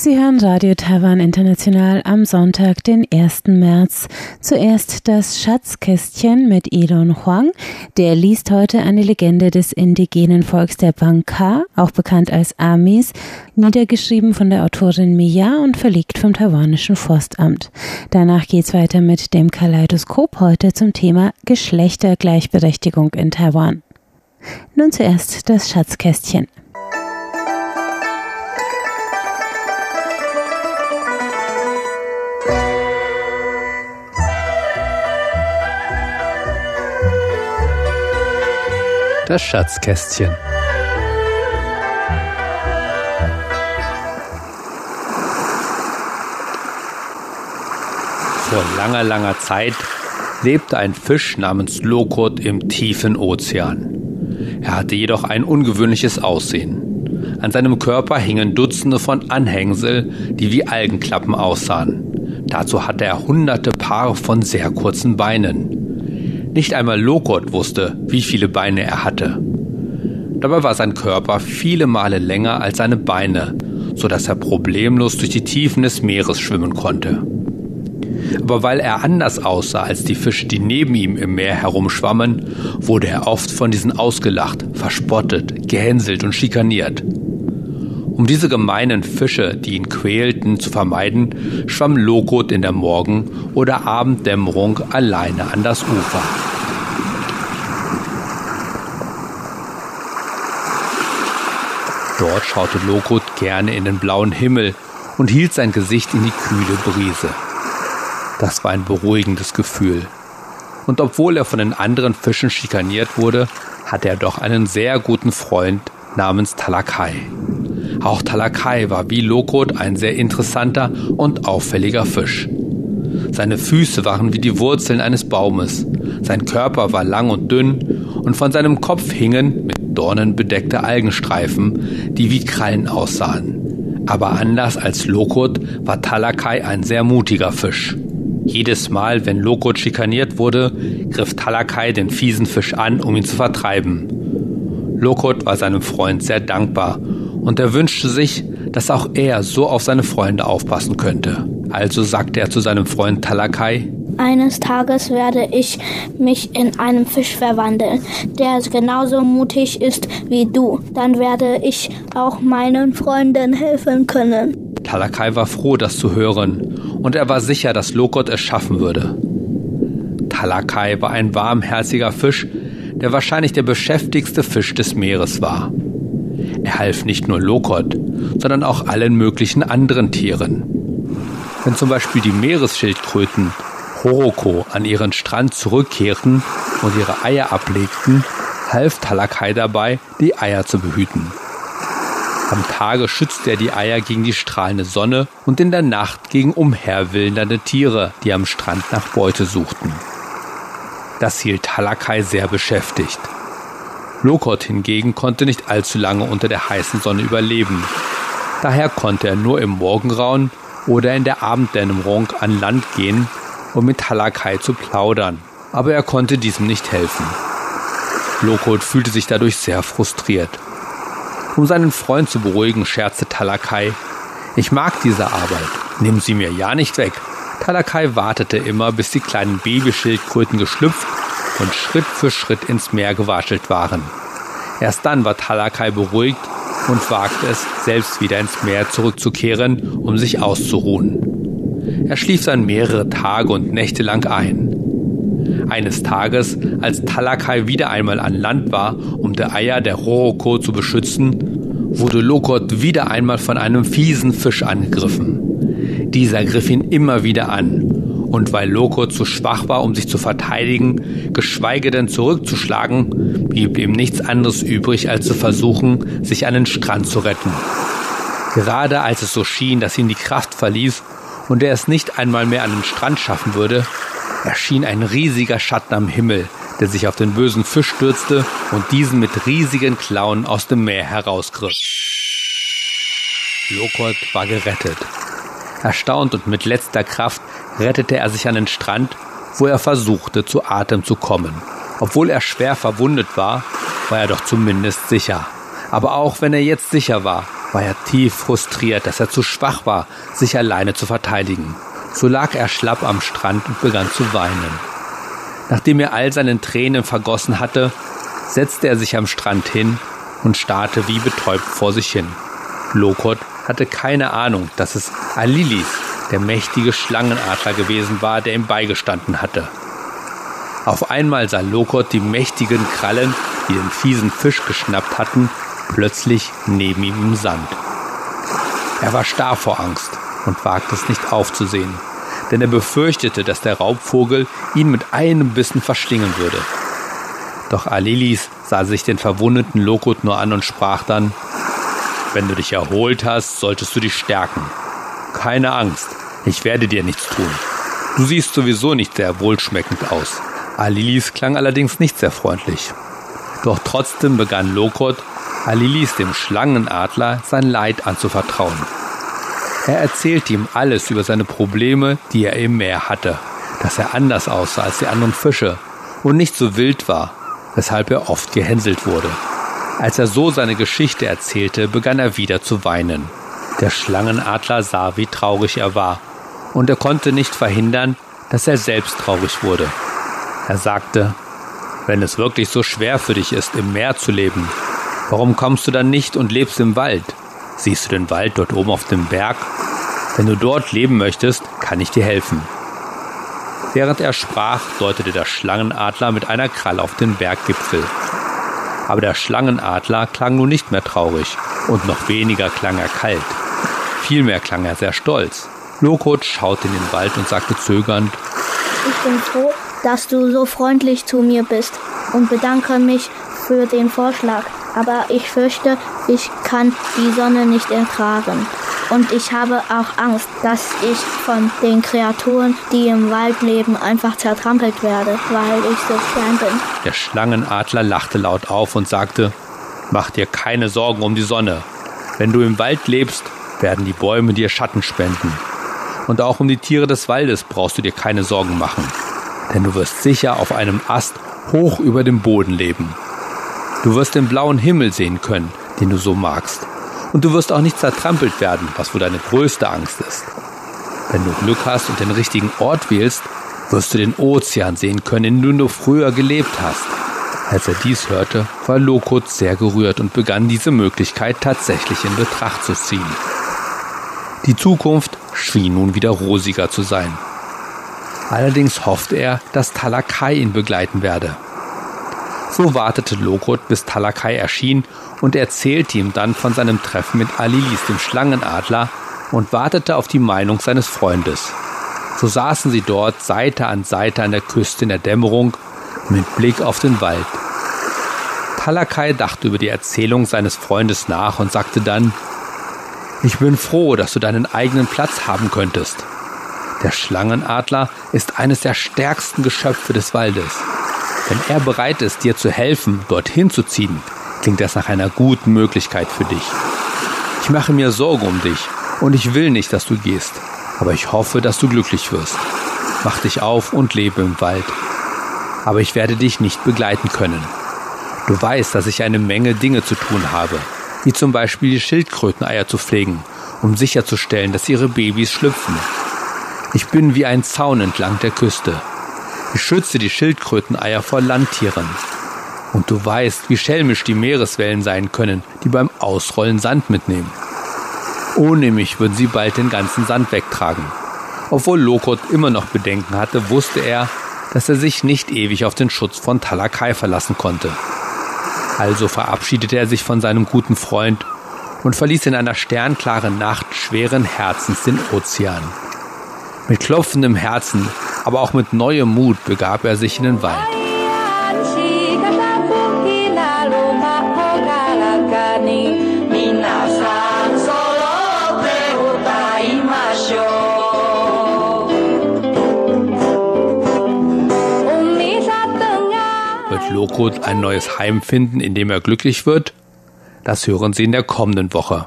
Sie hören Radio Taiwan International am Sonntag, den 1. März. Zuerst das Schatzkästchen mit Elon Huang. Der liest heute eine Legende des indigenen Volks der Bangka, auch bekannt als Amis, niedergeschrieben von der Autorin Mia und verlegt vom taiwanischen Forstamt. Danach geht's weiter mit dem Kaleidoskop heute zum Thema Geschlechtergleichberechtigung in Taiwan. Nun zuerst das Schatzkästchen. Das Schatzkästchen. Vor langer, langer Zeit lebte ein Fisch namens Lokot im tiefen Ozean. Er hatte jedoch ein ungewöhnliches Aussehen. An seinem Körper hingen Dutzende von Anhängsel, die wie Algenklappen aussahen. Dazu hatte er hunderte Paare von sehr kurzen Beinen. Nicht einmal Lokot wusste, wie viele Beine er hatte. Dabei war sein Körper viele Male länger als seine Beine, so dass er problemlos durch die Tiefen des Meeres schwimmen konnte. Aber weil er anders aussah als die Fische, die neben ihm im Meer herumschwammen, wurde er oft von diesen ausgelacht, verspottet, gehänselt und schikaniert. Um diese gemeinen Fische, die ihn quälten, zu vermeiden, schwamm Lokot in der Morgen- oder Abenddämmerung alleine an das Ufer. Dort schaute Lokot gerne in den blauen Himmel und hielt sein Gesicht in die kühle Brise. Das war ein beruhigendes Gefühl. Und obwohl er von den anderen Fischen schikaniert wurde, hatte er doch einen sehr guten Freund namens Talakai. Auch Talakai war wie Lokot ein sehr interessanter und auffälliger Fisch. Seine Füße waren wie die Wurzeln eines Baumes, sein Körper war lang und dünn und von seinem Kopf hingen mit Dornen bedeckte Algenstreifen, die wie Krallen aussahen. Aber anders als Lokot war Talakai ein sehr mutiger Fisch. Jedes Mal, wenn Lokot schikaniert wurde, griff Talakai den fiesen Fisch an, um ihn zu vertreiben. Lokot war seinem Freund sehr dankbar und er wünschte sich, dass auch er so auf seine Freunde aufpassen könnte. Also sagte er zu seinem Freund Talakai, eines Tages werde ich mich in einen Fisch verwandeln, der genauso mutig ist wie du. Dann werde ich auch meinen Freunden helfen können. Talakai war froh, das zu hören, und er war sicher, dass Lokot es schaffen würde. Talakai war ein warmherziger Fisch, der wahrscheinlich der beschäftigste Fisch des Meeres war. Er half nicht nur Lokot, sondern auch allen möglichen anderen Tieren. Wenn zum Beispiel die Meeresschildkröten Horoko an ihren Strand zurückkehrten und ihre Eier ablegten, half Talakai dabei, die Eier zu behüten. Am Tage schützte er die Eier gegen die strahlende Sonne und in der Nacht gegen umherwildernde Tiere, die am Strand nach Beute suchten. Das hielt Talakai sehr beschäftigt. Lokot hingegen konnte nicht allzu lange unter der heißen Sonne überleben. Daher konnte er nur im Morgengrauen oder in der Abenddämmerung an Land gehen um mit Talakai zu plaudern, aber er konnte diesem nicht helfen. Lokot fühlte sich dadurch sehr frustriert. Um seinen Freund zu beruhigen, scherzte Talakai, ich mag diese Arbeit, nimm sie mir ja nicht weg. Talakai wartete immer, bis die kleinen Babyschildkröten geschlüpft und Schritt für Schritt ins Meer gewaschelt waren. Erst dann war Talakai beruhigt und wagte es, selbst wieder ins Meer zurückzukehren, um sich auszuruhen. Er schlief dann mehrere Tage und Nächte lang ein. Eines Tages, als Talakai wieder einmal an Land war, um die Eier der Horoko zu beschützen, wurde Lokot wieder einmal von einem fiesen Fisch angegriffen. Dieser griff ihn immer wieder an. Und weil Lokot zu schwach war, um sich zu verteidigen, geschweige denn zurückzuschlagen, blieb ihm nichts anderes übrig, als zu versuchen, sich an den Strand zu retten. Gerade als es so schien, dass ihn die Kraft verließ, und er es nicht einmal mehr an den Strand schaffen würde, erschien ein riesiger Schatten am Himmel, der sich auf den bösen Fisch stürzte und diesen mit riesigen Klauen aus dem Meer herausgriff. Lokot war gerettet. Erstaunt und mit letzter Kraft rettete er sich an den Strand, wo er versuchte, zu Atem zu kommen. Obwohl er schwer verwundet war, war er doch zumindest sicher. Aber auch wenn er jetzt sicher war, war er tief frustriert, dass er zu schwach war, sich alleine zu verteidigen. So lag er schlapp am Strand und begann zu weinen. Nachdem er all seinen Tränen vergossen hatte, setzte er sich am Strand hin und starrte wie betäubt vor sich hin. Lokot hatte keine Ahnung, dass es Alilis, der mächtige Schlangenadler gewesen war, der ihm beigestanden hatte. Auf einmal sah Lokot die mächtigen Krallen, die den fiesen Fisch geschnappt hatten, plötzlich neben ihm im Sand. Er war starr vor Angst und wagte es nicht aufzusehen, denn er befürchtete, dass der Raubvogel ihn mit einem Bissen verschlingen würde. Doch Alilis sah sich den verwundeten Lokot nur an und sprach dann, wenn du dich erholt hast, solltest du dich stärken. Keine Angst, ich werde dir nichts tun. Du siehst sowieso nicht sehr wohlschmeckend aus. Alilis klang allerdings nicht sehr freundlich. Doch trotzdem begann Lokot, Alilis dem Schlangenadler sein Leid anzuvertrauen. Er erzählte ihm alles über seine Probleme, die er im Meer hatte, dass er anders aussah als die anderen Fische und nicht so wild war, weshalb er oft gehänselt wurde. Als er so seine Geschichte erzählte, begann er wieder zu weinen. Der Schlangenadler sah, wie traurig er war, und er konnte nicht verhindern, dass er selbst traurig wurde. Er sagte, wenn es wirklich so schwer für dich ist, im Meer zu leben, warum kommst du dann nicht und lebst im Wald? Siehst du den Wald dort oben auf dem Berg? Wenn du dort leben möchtest, kann ich dir helfen. Während er sprach, deutete der Schlangenadler mit einer Kralle auf den Berggipfel. Aber der Schlangenadler klang nun nicht mehr traurig und noch weniger klang er kalt. Vielmehr klang er sehr stolz. Lokot schaute in den Wald und sagte zögernd, Ich bin froh, dass du so freundlich zu mir bist und bedanke mich für den Vorschlag. Aber ich fürchte, ich kann die Sonne nicht ertragen. Und ich habe auch Angst, dass ich von den Kreaturen, die im Wald leben, einfach zertrampelt werde, weil ich so klein bin. Der Schlangenadler lachte laut auf und sagte, Mach dir keine Sorgen um die Sonne. Wenn du im Wald lebst, werden die Bäume dir Schatten spenden. Und auch um die Tiere des Waldes brauchst du dir keine Sorgen machen, denn du wirst sicher auf einem Ast hoch über dem Boden leben. Du wirst den blauen Himmel sehen können, den du so magst. Und du wirst auch nicht zertrampelt werden, was wohl deine größte Angst ist. Wenn du Glück hast und den richtigen Ort wählst, wirst du den Ozean sehen können, in dem du früher gelebt hast. Als er dies hörte, war Lokot sehr gerührt und begann diese Möglichkeit tatsächlich in Betracht zu ziehen. Die Zukunft schien nun wieder rosiger zu sein. Allerdings hoffte er, dass Talakai ihn begleiten werde. So wartete Lokot, bis Talakai erschien und erzählte ihm dann von seinem Treffen mit Alilis, dem Schlangenadler, und wartete auf die Meinung seines Freundes. So saßen sie dort Seite an Seite an der Küste in der Dämmerung mit Blick auf den Wald. Talakai dachte über die Erzählung seines Freundes nach und sagte dann, ich bin froh, dass du deinen eigenen Platz haben könntest. Der Schlangenadler ist eines der stärksten Geschöpfe des Waldes. Wenn er bereit ist, dir zu helfen, dorthin zu ziehen, klingt das nach einer guten Möglichkeit für dich. Ich mache mir Sorgen um dich und ich will nicht, dass du gehst, aber ich hoffe, dass du glücklich wirst. Mach dich auf und lebe im Wald. Aber ich werde dich nicht begleiten können. Du weißt, dass ich eine Menge Dinge zu tun habe, wie zum Beispiel die Schildkröteneier zu pflegen, um sicherzustellen, dass ihre Babys schlüpfen. Ich bin wie ein Zaun entlang der Küste. Ich schütze die Schildkröteneier vor Landtieren. Und du weißt, wie schelmisch die Meereswellen sein können, die beim Ausrollen Sand mitnehmen. Ohne mich würden sie bald den ganzen Sand wegtragen. Obwohl Lokot immer noch Bedenken hatte, wusste er, dass er sich nicht ewig auf den Schutz von Talakai verlassen konnte. Also verabschiedete er sich von seinem guten Freund und verließ in einer sternklaren Nacht schweren Herzens den Ozean. Mit klopfendem Herzen, aber auch mit neuem Mut begab er sich in den Wald. Rot ein neues Heim finden, in dem er glücklich wird? Das hören Sie in der kommenden Woche.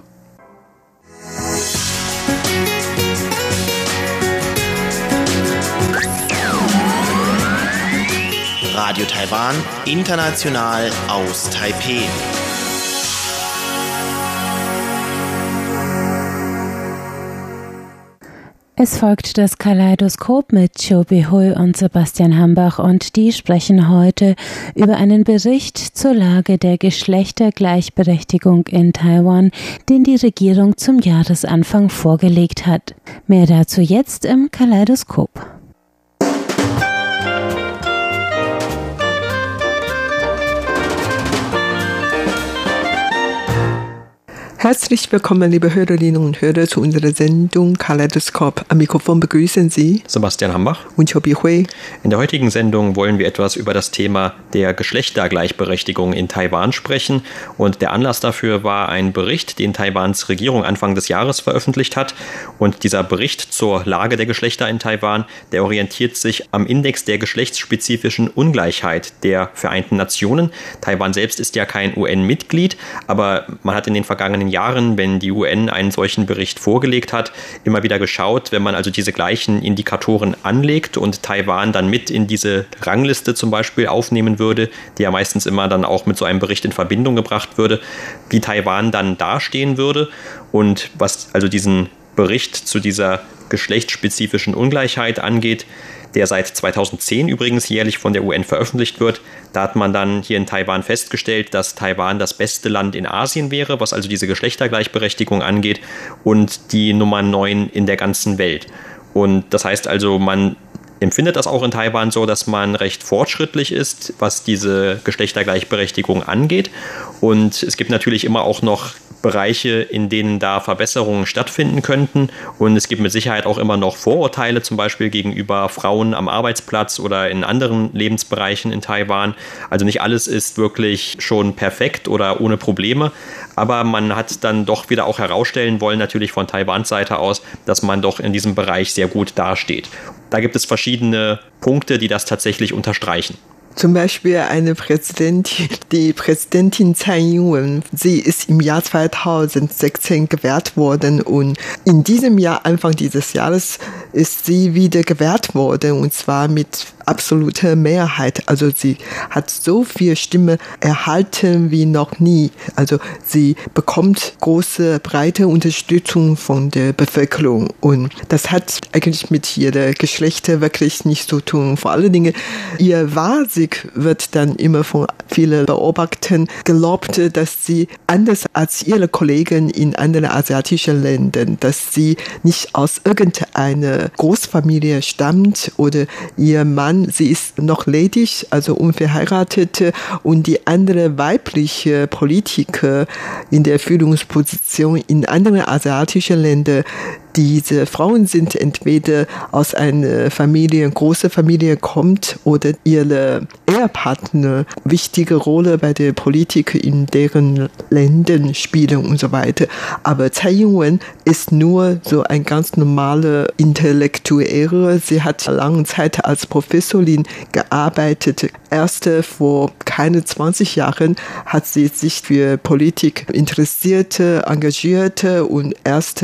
Radio Taiwan, international aus Taipei. Es folgt das Kaleidoskop mit Chobi Hui und Sebastian Hambach und die sprechen heute über einen Bericht zur Lage der Geschlechtergleichberechtigung in Taiwan, den die Regierung zum Jahresanfang vorgelegt hat. Mehr dazu jetzt im Kaleidoskop. Herzlich willkommen, liebe Hörerinnen und Hörer, zu unserer Sendung Kaleidoskop. Am Mikrofon begrüßen Sie Sebastian Hambach und Chobi Hui. In der heutigen Sendung wollen wir etwas über das Thema der Geschlechtergleichberechtigung in Taiwan sprechen. Und der Anlass dafür war ein Bericht, den Taiwans Regierung Anfang des Jahres veröffentlicht hat. Und dieser Bericht zur Lage der Geschlechter in Taiwan, der orientiert sich am Index der geschlechtsspezifischen Ungleichheit der Vereinten Nationen. Taiwan selbst ist ja kein UN-Mitglied, aber man hat in den vergangenen Jahren, wenn die UN einen solchen Bericht vorgelegt hat, immer wieder geschaut, wenn man also diese gleichen Indikatoren anlegt und Taiwan dann mit in diese Rangliste zum Beispiel aufnehmen würde, die ja meistens immer dann auch mit so einem Bericht in Verbindung gebracht würde, wie Taiwan dann dastehen würde. Und was also diesen Bericht zu dieser geschlechtsspezifischen Ungleichheit angeht, der seit 2010 übrigens jährlich von der UN veröffentlicht wird. Da hat man dann hier in Taiwan festgestellt, dass Taiwan das beste Land in Asien wäre, was also diese Geschlechtergleichberechtigung angeht, und die Nummer 9 in der ganzen Welt. Und das heißt also, man empfindet das auch in Taiwan so, dass man recht fortschrittlich ist, was diese Geschlechtergleichberechtigung angeht. Und es gibt natürlich immer auch noch Bereiche, in denen da Verbesserungen stattfinden könnten. Und es gibt mit Sicherheit auch immer noch Vorurteile, zum Beispiel gegenüber Frauen am Arbeitsplatz oder in anderen Lebensbereichen in Taiwan. Also nicht alles ist wirklich schon perfekt oder ohne Probleme. Aber man hat dann doch wieder auch herausstellen wollen, natürlich von Taiwans Seite aus, dass man doch in diesem Bereich sehr gut dasteht. Da gibt es verschiedene Punkte, die das tatsächlich unterstreichen. Zum Beispiel eine Präsidentin, die Präsidentin Tsai Ing-wen, sie ist im Jahr 2016 gewählt worden und in diesem Jahr, Anfang dieses Jahres, ist sie wieder gewählt worden und zwar mit absolute Mehrheit. Also sie hat so viel Stimme erhalten wie noch nie. Also sie bekommt große, breite Unterstützung von der Bevölkerung. Und das hat eigentlich mit ihrer Geschlechter wirklich nichts zu tun. Vor allen Dingen, ihr Wahlsieg wird dann immer von vielen Beobachtern gelobt, dass sie anders als ihre Kollegen in anderen asiatischen Ländern, dass sie nicht aus irgendeiner Großfamilie stammt oder ihr Mann Mann, sie ist noch ledig, also unverheiratet und die andere weibliche Politiker in der Führungsposition in anderen asiatischen Ländern, diese Frauen sind entweder aus einer Familie, große Familie kommt oder ihre Ehepartner wichtige Rolle bei der Politik in deren Ländern spielen und so weiter. Aber Tsai Ing-wen ist nur so ein ganz normaler Intellektuelle. Sie hat lange Zeit als Professorin gearbeitet. Erst vor keine 20 Jahren hat sie sich für Politik interessiert, engagiert und erst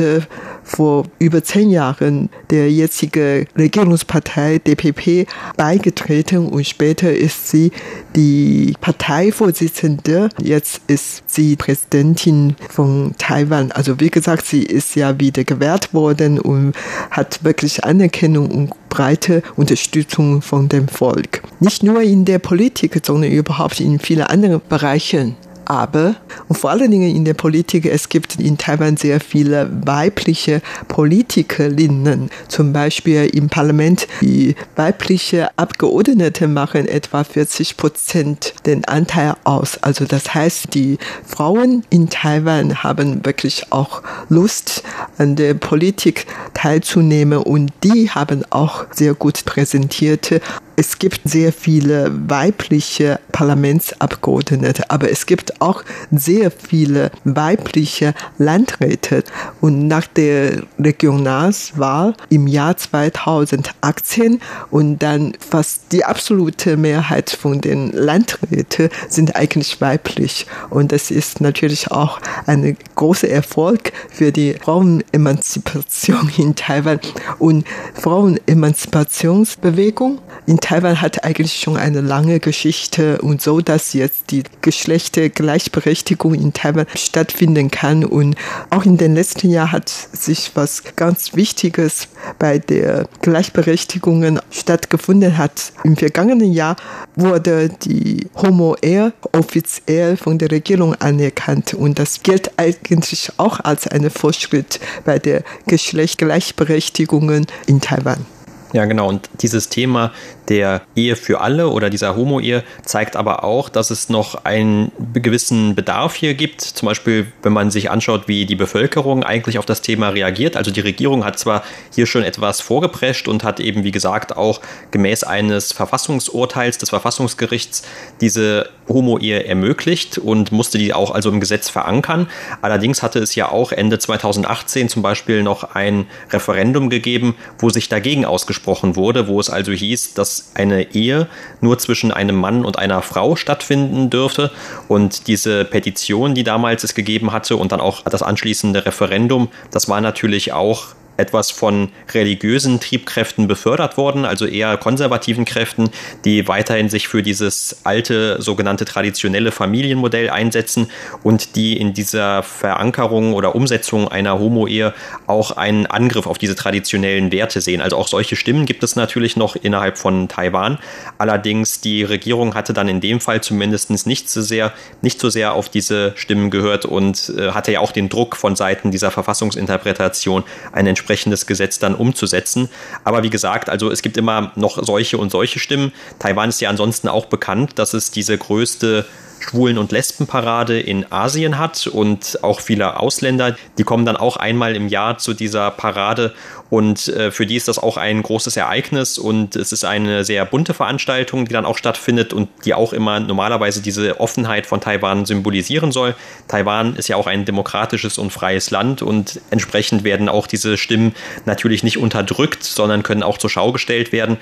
vor über zehn Jahren der jetzige Regierungspartei DPP beigetreten und später ist sie die Parteivorsitzende. Jetzt ist sie Präsidentin von Taiwan. Also wie gesagt, sie ist ja wieder gewählt worden und hat wirklich Anerkennung und breite Unterstützung von dem Volk. Nicht nur in der Politik, sondern überhaupt in vielen anderen Bereichen aber und vor allen Dingen in der Politik, es gibt in Taiwan sehr viele weibliche Politikerinnen. Zum Beispiel im Parlament, die weibliche Abgeordnete machen etwa 40 Prozent den Anteil aus. Also das heißt, die Frauen in Taiwan haben wirklich auch Lust, an der Politik teilzunehmen und die haben auch sehr gut präsentierte es gibt sehr viele weibliche Parlamentsabgeordnete, aber es gibt auch sehr viele weibliche Landräte. Und nach der Regionalwahl im Jahr 2018 und dann fast die absolute Mehrheit von den Landräten sind eigentlich weiblich. Und das ist natürlich auch ein großer Erfolg für die Frauenemanzipation in Taiwan und Frauenemanzipationsbewegung in Taiwan hat eigentlich schon eine lange Geschichte und so, dass jetzt die Geschlechtergleichberechtigung in Taiwan stattfinden kann. Und auch in den letzten Jahren hat sich was ganz Wichtiges bei der Gleichberechtigung stattgefunden hat. Im vergangenen Jahr wurde die Homo-Ehe offiziell von der Regierung anerkannt und das gilt eigentlich auch als ein Fortschritt bei der Geschlechtsgleichberechtigung in Taiwan. Ja, genau. Und dieses Thema der Ehe für alle oder dieser Homo-Ehe zeigt aber auch, dass es noch einen gewissen Bedarf hier gibt. Zum Beispiel, wenn man sich anschaut, wie die Bevölkerung eigentlich auf das Thema reagiert. Also die Regierung hat zwar hier schon etwas vorgeprescht und hat eben, wie gesagt, auch gemäß eines Verfassungsurteils des Verfassungsgerichts diese Homo-Ehe ermöglicht und musste die auch also im Gesetz verankern. Allerdings hatte es ja auch Ende 2018 zum Beispiel noch ein Referendum gegeben, wo sich dagegen ausgesprochen wurde, wo es also hieß, dass eine Ehe nur zwischen einem Mann und einer Frau stattfinden dürfte. Und diese Petition, die damals es gegeben hatte und dann auch das anschließende Referendum, das war natürlich auch etwas von religiösen Triebkräften befördert worden, also eher konservativen Kräften, die weiterhin sich für dieses alte sogenannte traditionelle Familienmodell einsetzen und die in dieser Verankerung oder Umsetzung einer Homo-Ehe auch einen Angriff auf diese traditionellen Werte sehen. Also auch solche Stimmen gibt es natürlich noch innerhalb von Taiwan. Allerdings die Regierung hatte dann in dem Fall zumindest nicht so sehr, nicht so sehr auf diese Stimmen gehört und äh, hatte ja auch den Druck von Seiten dieser Verfassungsinterpretation eine entsprechende entsprechendes Gesetz dann umzusetzen. Aber wie gesagt, also es gibt immer noch solche und solche Stimmen. Taiwan ist ja ansonsten auch bekannt, dass es diese größte Schwulen- und Lesbenparade in Asien hat und auch viele Ausländer, die kommen dann auch einmal im Jahr zu dieser Parade und äh, für die ist das auch ein großes Ereignis und es ist eine sehr bunte Veranstaltung, die dann auch stattfindet und die auch immer normalerweise diese Offenheit von Taiwan symbolisieren soll. Taiwan ist ja auch ein demokratisches und freies Land und entsprechend werden auch diese Stimmen natürlich nicht unterdrückt, sondern können auch zur Schau gestellt werden.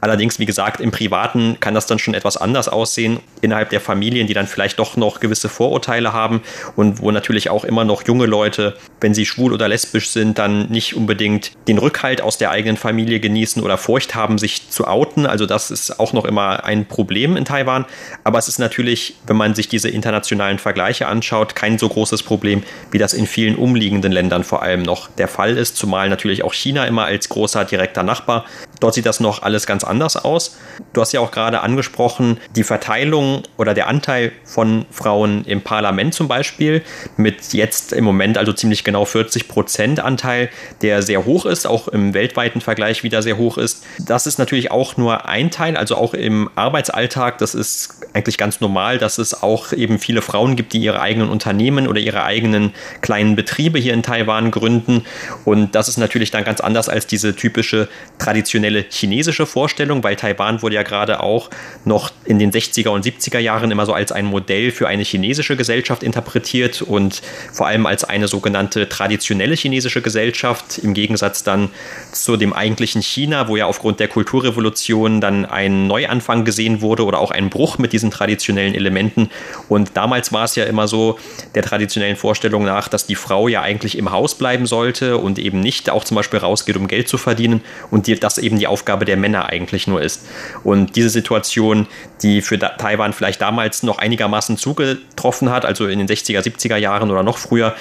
Allerdings, wie gesagt, im Privaten kann das dann schon etwas anders aussehen innerhalb der Familien, die dann vielleicht doch noch gewisse Vorurteile haben und wo natürlich auch immer noch junge Leute, wenn sie schwul oder lesbisch sind, dann nicht unbedingt den Rückhalt aus der eigenen Familie genießen oder Furcht haben, sich zu outen. Also das ist auch noch immer ein Problem in Taiwan. Aber es ist natürlich, wenn man sich diese internationalen Vergleiche anschaut, kein so großes Problem, wie das in vielen umliegenden Ländern vor allem noch der Fall ist. Zumal natürlich auch China immer als großer direkter Nachbar. Dort sieht das noch alles ganz anders aus. Du hast ja auch gerade angesprochen, die Verteilung oder der Anteil von Frauen im Parlament zum Beispiel mit jetzt im Moment also ziemlich genau 40 Prozent Anteil, der sehr hoch ist, auch im weltweiten Vergleich wieder sehr hoch ist. Das ist natürlich auch nur ein Teil, also auch im Arbeitsalltag, das ist eigentlich ganz normal, dass es auch eben viele Frauen gibt, die ihre eigenen Unternehmen oder ihre eigenen kleinen Betriebe hier in Taiwan gründen. Und das ist natürlich dann ganz anders als diese typische traditionelle chinesische Vorstellung, weil Taiwan wurde ja gerade auch noch in den 60er und 70er Jahren immer so als ein Modell für eine chinesische Gesellschaft interpretiert und vor allem als eine sogenannte traditionelle chinesische Gesellschaft im Gegensatz dann zu dem eigentlichen China, wo ja aufgrund der Kulturrevolution dann ein Neuanfang gesehen wurde oder auch ein Bruch mit diesen traditionellen Elementen. Und damals war es ja immer so, der traditionellen Vorstellung nach, dass die Frau ja eigentlich im Haus bleiben sollte und eben nicht auch zum Beispiel rausgeht, um Geld zu verdienen und die, das eben die Aufgabe der Männer eigentlich nur ist. Und diese Situation, die für Taiwan vielleicht damals noch einigermaßen zugetroffen hat, also in den 60er, 70er Jahren oder noch früher,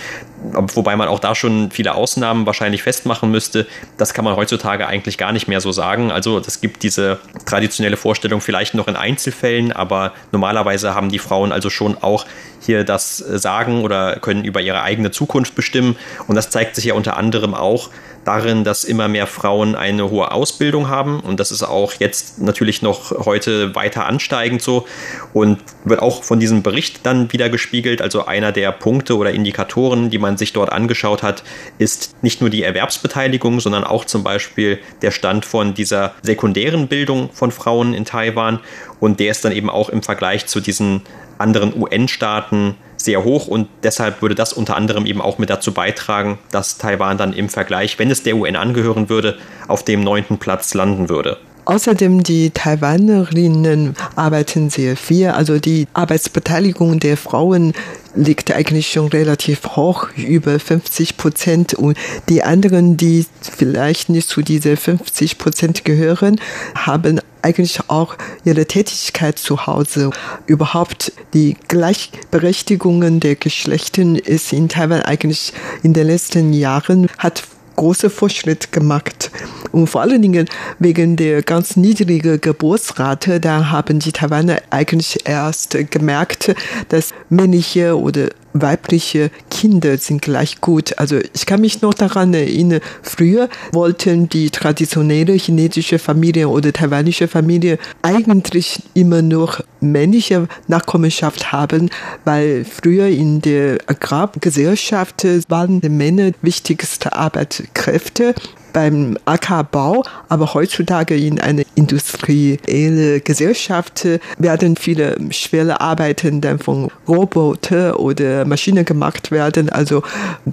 wobei man auch da schon viele Ausnahmen wahrscheinlich festmachen müsste, das kann man heutzutage eigentlich gar nicht mehr so sagen. Also es gibt diese traditionelle Vorstellung vielleicht noch in Einzelfällen, aber normalerweise haben die Frauen also schon auch hier das Sagen oder können über ihre eigene Zukunft bestimmen. Und das zeigt sich ja unter anderem auch darin, dass immer mehr Frauen eine hohe Ausbildung haben. Und das ist auch jetzt natürlich noch heute weiter ansteigend so. Und wird auch von diesem Bericht dann wieder gespiegelt. Also einer der Punkte oder Indikatoren, die man sich dort angeschaut hat, ist nicht nur die Erwerbsbeteiligung, sondern auch zum Beispiel der Stand von dieser sekundären Bildung von Frauen in Taiwan. Und der ist dann eben auch im Vergleich zu diesen anderen UN-Staaten sehr hoch und deshalb würde das unter anderem eben auch mit dazu beitragen, dass Taiwan dann im Vergleich, wenn es der UN angehören würde, auf dem neunten Platz landen würde. Außerdem die Taiwanerinnen arbeiten sehr viel. Also die Arbeitsbeteiligung der Frauen liegt eigentlich schon relativ hoch, über 50 Prozent. Und die anderen, die vielleicht nicht zu diese 50 Prozent gehören, haben eigentlich auch ihre Tätigkeit zu Hause. Überhaupt die Gleichberechtigung der Geschlechter ist in Taiwan eigentlich in den letzten Jahren hat große Fortschritt gemacht. Und vor allen Dingen wegen der ganz niedrigen Geburtsrate, da haben die Taiwaner eigentlich erst gemerkt, dass männliche oder weibliche Kinder sind gleich gut. Also ich kann mich noch daran erinnern, früher wollten die traditionelle chinesische Familie oder taiwanische Familie eigentlich immer noch männliche Nachkommenschaft haben, weil früher in der Agrargesellschaft waren die Männer wichtigste Arbeitskräfte beim Ackerbau, aber heutzutage in einer industriellen Gesellschaft werden viele schwere Arbeiten dann von Roboter oder Maschinen gemacht werden. Also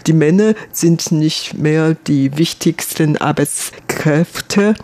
die Männer sind nicht mehr die wichtigsten Arbeitskräfte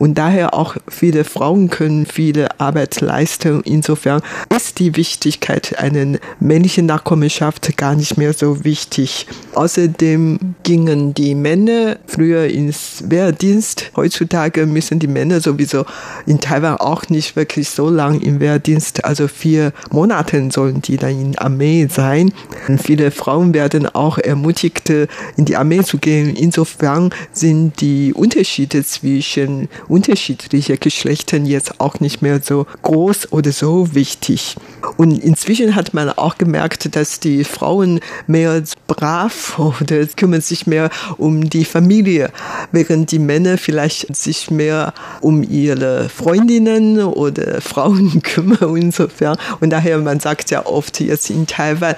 und daher auch viele Frauen können viele Arbeit leisten. Insofern ist die Wichtigkeit einer männlichen Nachkommenschaft gar nicht mehr so wichtig. Außerdem gingen die Männer früher ins Wehrdienst. Heutzutage müssen die Männer sowieso in Taiwan auch nicht wirklich so lang im Wehrdienst. Also vier Monate sollen die dann in Armee sein. Und viele Frauen werden auch ermutigt, in die Armee zu gehen. Insofern sind die Unterschiede zwischen unterschiedliche Geschlechtern jetzt auch nicht mehr so groß oder so wichtig. Und inzwischen hat man auch gemerkt, dass die Frauen mehr brav oder kümmern sich mehr um die Familie, während die Männer vielleicht sich mehr um ihre Freundinnen oder Frauen kümmern insofern. Und daher, man sagt ja oft jetzt in Taiwan,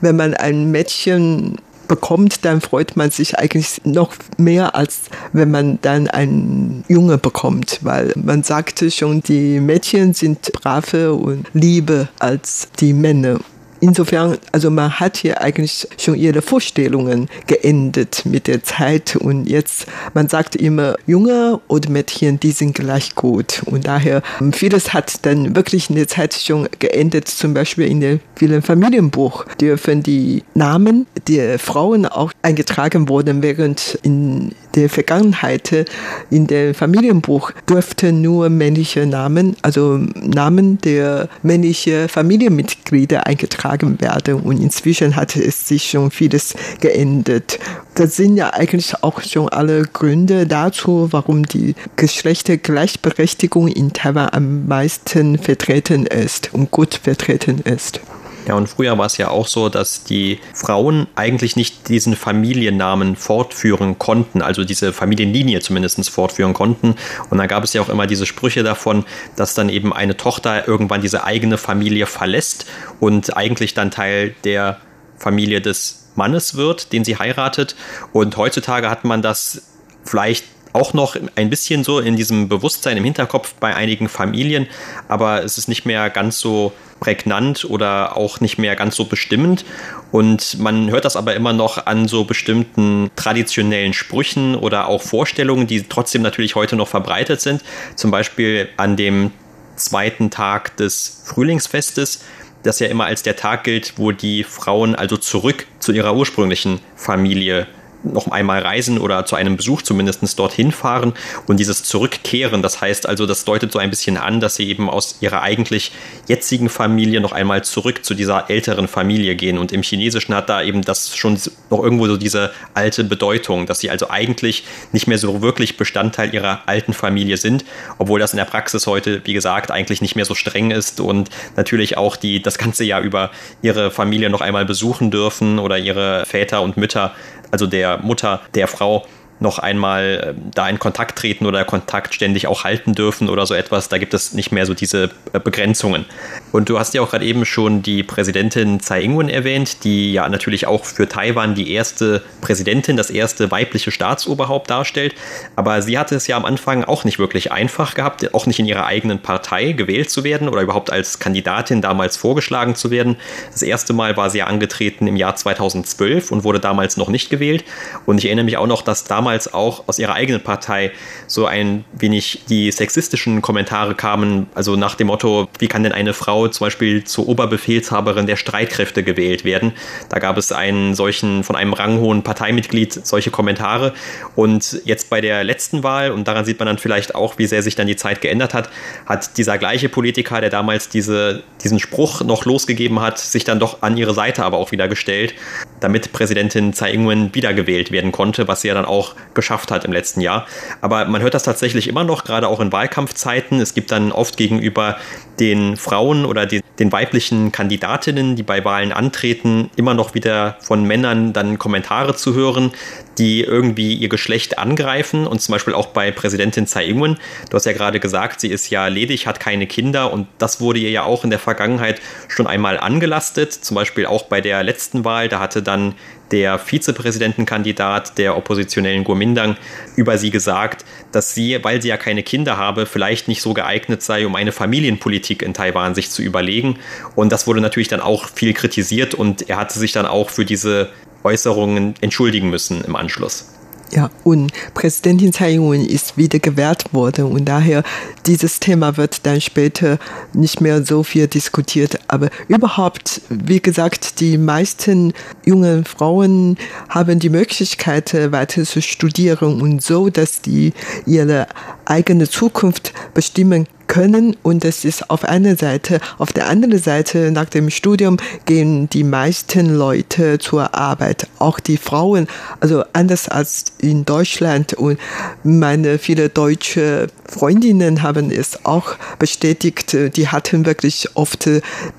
wenn man ein Mädchen bekommt, dann freut man sich eigentlich noch mehr, als wenn man dann einen Junge bekommt, weil man sagte schon, die Mädchen sind brave und liebe als die Männer. Insofern, also man hat hier eigentlich schon ihre Vorstellungen geändert mit der Zeit. Und jetzt, man sagt immer, Junge und Mädchen, die sind gleich gut. Und daher, vieles hat dann wirklich in der Zeit schon geändert, zum Beispiel in dem vielen Familienbuch dürfen die Namen der Frauen auch eingetragen worden, während in der Vergangenheit in dem Familienbuch durften nur männliche Namen, also Namen der männlichen Familienmitglieder eingetragen werden. Und inzwischen hat es sich schon vieles geändert. Das sind ja eigentlich auch schon alle Gründe dazu, warum die Geschlechtergleichberechtigung in Taiwan am meisten vertreten ist und gut vertreten ist. Ja, und früher war es ja auch so, dass die Frauen eigentlich nicht diesen Familiennamen fortführen konnten, also diese Familienlinie zumindest fortführen konnten. Und dann gab es ja auch immer diese Sprüche davon, dass dann eben eine Tochter irgendwann diese eigene Familie verlässt und eigentlich dann Teil der Familie des Mannes wird, den sie heiratet. Und heutzutage hat man das vielleicht auch noch ein bisschen so in diesem Bewusstsein im Hinterkopf bei einigen Familien, aber es ist nicht mehr ganz so prägnant oder auch nicht mehr ganz so bestimmend. Und man hört das aber immer noch an so bestimmten traditionellen Sprüchen oder auch Vorstellungen, die trotzdem natürlich heute noch verbreitet sind. Zum Beispiel an dem zweiten Tag des Frühlingsfestes, das ja immer als der Tag gilt, wo die Frauen also zurück zu ihrer ursprünglichen Familie noch einmal reisen oder zu einem Besuch zumindest dorthin fahren und dieses Zurückkehren, das heißt also, das deutet so ein bisschen an, dass sie eben aus ihrer eigentlich jetzigen Familie noch einmal zurück zu dieser älteren Familie gehen. Und im Chinesischen hat da eben das schon noch irgendwo so diese alte Bedeutung, dass sie also eigentlich nicht mehr so wirklich Bestandteil ihrer alten Familie sind, obwohl das in der Praxis heute, wie gesagt, eigentlich nicht mehr so streng ist und natürlich auch die das ganze Jahr über ihre Familie noch einmal besuchen dürfen oder ihre Väter und Mütter also der Mutter der Frau noch einmal äh, da in Kontakt treten oder Kontakt ständig auch halten dürfen oder so etwas. Da gibt es nicht mehr so diese äh, Begrenzungen. Und du hast ja auch gerade eben schon die Präsidentin Tsai Ing-wen erwähnt, die ja natürlich auch für Taiwan die erste Präsidentin, das erste weibliche Staatsoberhaupt darstellt. Aber sie hatte es ja am Anfang auch nicht wirklich einfach gehabt, auch nicht in ihrer eigenen Partei gewählt zu werden oder überhaupt als Kandidatin damals vorgeschlagen zu werden. Das erste Mal war sie ja angetreten im Jahr 2012 und wurde damals noch nicht gewählt. Und ich erinnere mich auch noch, dass damals auch aus ihrer eigenen Partei so ein wenig die sexistischen Kommentare kamen, also nach dem Motto, wie kann denn eine Frau Frau zum Beispiel zur Oberbefehlshaberin der Streitkräfte gewählt werden. Da gab es einen solchen, von einem ranghohen Parteimitglied solche Kommentare. Und jetzt bei der letzten Wahl, und daran sieht man dann vielleicht auch, wie sehr sich dann die Zeit geändert hat, hat dieser gleiche Politiker, der damals diese, diesen Spruch noch losgegeben hat, sich dann doch an ihre Seite aber auch wieder gestellt, damit Präsidentin Tsai Ing-wen wiedergewählt werden konnte, was sie ja dann auch geschafft hat im letzten Jahr. Aber man hört das tatsächlich immer noch, gerade auch in Wahlkampfzeiten. Es gibt dann oft gegenüber den Frauen oder den, den weiblichen Kandidatinnen, die bei Wahlen antreten, immer noch wieder von Männern dann Kommentare zu hören, die irgendwie ihr Geschlecht angreifen und zum Beispiel auch bei Präsidentin Tsai Ing-wen. Du hast ja gerade gesagt, sie ist ja ledig, hat keine Kinder und das wurde ihr ja auch in der Vergangenheit schon einmal angelastet, zum Beispiel auch bei der letzten Wahl, da hatte dann der Vizepräsidentenkandidat der oppositionellen Guomindang über sie gesagt, dass sie, weil sie ja keine Kinder habe, vielleicht nicht so geeignet sei, um eine Familienpolitik in Taiwan sich zu überlegen. Und das wurde natürlich dann auch viel kritisiert und er hatte sich dann auch für diese Äußerungen entschuldigen müssen im Anschluss. Ja, und Präsidentin Tsai Ing-wen ist wieder gewählt worden und daher dieses Thema wird dann später nicht mehr so viel diskutiert. Aber überhaupt, wie gesagt, die meisten jungen Frauen haben die Möglichkeit, weiter zu studieren und so, dass die ihre eigene Zukunft bestimmen können und das ist auf einer Seite. Auf der anderen Seite, nach dem Studium gehen die meisten Leute zur Arbeit, auch die Frauen, also anders als in Deutschland und meine viele deutsche Freundinnen haben es auch bestätigt, die hatten wirklich oft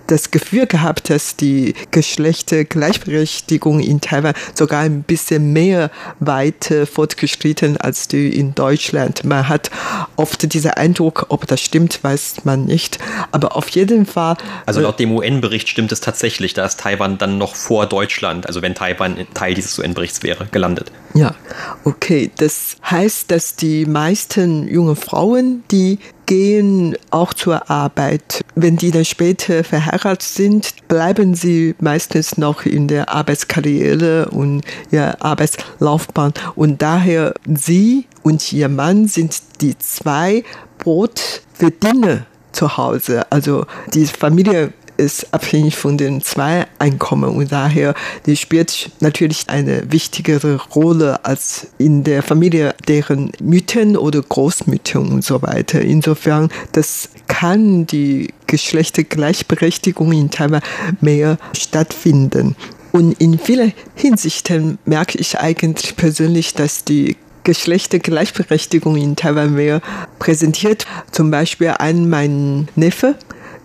das Gefühl gehabt, dass die Geschlechtergleichberechtigung in Taiwan sogar ein bisschen mehr weit fortgeschritten als die in Deutschland. Man hat oft diesen Eindruck, ob das stimmt, stimmt, weiß man nicht. Aber auf jeden Fall. Also laut dem UN-Bericht stimmt es tatsächlich. Da ist Taiwan dann noch vor Deutschland, also wenn Taiwan Teil dieses UN-Berichts wäre, gelandet. Ja, okay. Das heißt, dass die meisten jungen Frauen, die gehen auch zur Arbeit. Wenn die dann später verheiratet sind, bleiben sie meistens noch in der Arbeitskarriere und ja, Arbeitslaufbahn. Und daher sie und ihr Mann sind die zwei Brotverdiener zu Hause. Also die Familie ist abhängig von den zwei Einkommen und daher die spielt natürlich eine wichtigere Rolle als in der Familie deren Müttern oder Großmüttern und so weiter. Insofern, das kann die Geschlechtergleichberechtigung in Taiwan mehr stattfinden. Und in vielen Hinsichten merke ich eigentlich persönlich, dass die Geschlechtergleichberechtigung in Taiwan mehr präsentiert. Zum Beispiel ein mein Neffe,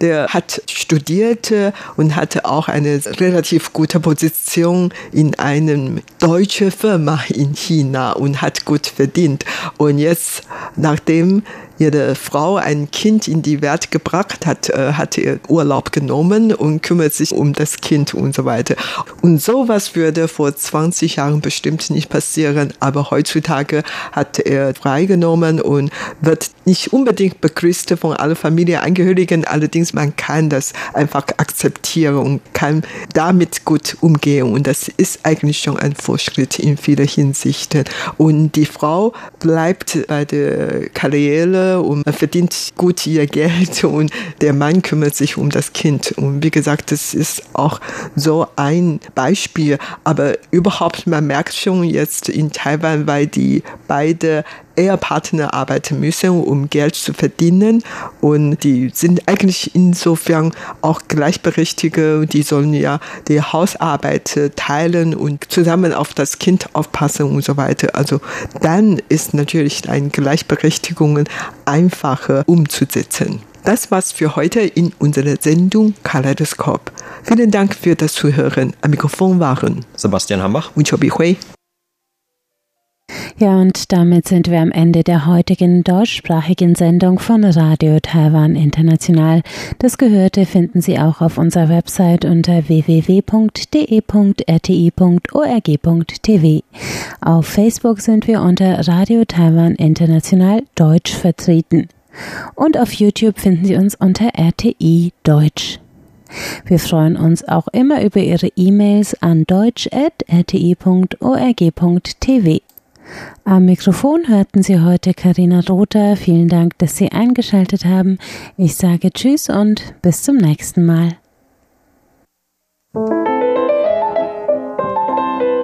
der hat studiert und hatte auch eine relativ gute Position in einem deutschen Firma in China und hat gut verdient. Und jetzt, nachdem ihre Frau ein Kind in die Welt gebracht hat, äh, hat er Urlaub genommen und kümmert sich um das Kind und so weiter. Und sowas würde vor 20 Jahren bestimmt nicht passieren, aber heutzutage hat er freigenommen und wird nicht unbedingt begrüßt von allen Familienangehörigen, allerdings man kann das einfach akzeptieren und kann damit gut umgehen und das ist eigentlich schon ein Fortschritt in vielen Hinsichten. Und die Frau bleibt bei der Karriere und man verdient gut ihr Geld und der Mann kümmert sich um das Kind. Und wie gesagt, das ist auch so ein Beispiel. Aber überhaupt, man merkt schon jetzt in Taiwan, weil die beide Ehepartner arbeiten müssen, um Geld zu verdienen. Und die sind eigentlich insofern auch Gleichberechtigte. Die sollen ja die Hausarbeit teilen und zusammen auf das Kind aufpassen und so weiter. Also dann ist natürlich eine Gleichberechtigung einfacher umzusetzen. Das war's für heute in unserer Sendung Kaleidoskop. Vielen Dank für das Zuhören. Am Mikrofon waren Sebastian Hambach und Chobi Hui. Ja, und damit sind wir am Ende der heutigen deutschsprachigen Sendung von Radio Taiwan International. Das Gehörte finden Sie auch auf unserer Website unter www.de.rti.org.tv. Auf Facebook sind wir unter Radio Taiwan International Deutsch vertreten. Und auf YouTube finden Sie uns unter RTI Deutsch. Wir freuen uns auch immer über Ihre E-Mails an deutsch.rti.org.tv. Am Mikrofon hörten Sie heute Karina Rother. Vielen Dank, dass Sie eingeschaltet haben. Ich sage Tschüss und bis zum nächsten Mal.